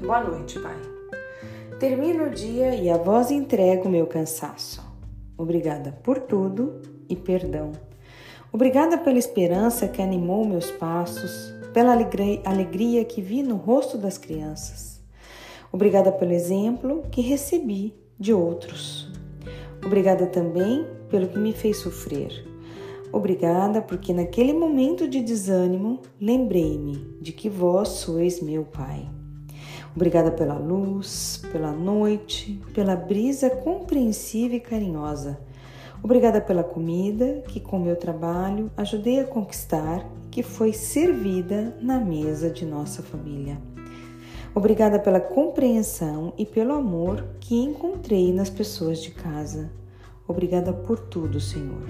Boa noite, Pai. Termino o dia e a voz entrego meu cansaço. Obrigada por tudo e perdão. Obrigada pela esperança que animou meus passos, pela alegria que vi no rosto das crianças. Obrigada pelo exemplo que recebi de outros. Obrigada também pelo que me fez sofrer. Obrigada porque naquele momento de desânimo lembrei-me de que vós sois meu Pai. Obrigada pela luz, pela noite, pela brisa compreensiva e carinhosa. Obrigada pela comida que, com meu trabalho, ajudei a conquistar e que foi servida na mesa de nossa família. Obrigada pela compreensão e pelo amor que encontrei nas pessoas de casa. Obrigada por tudo, Senhor.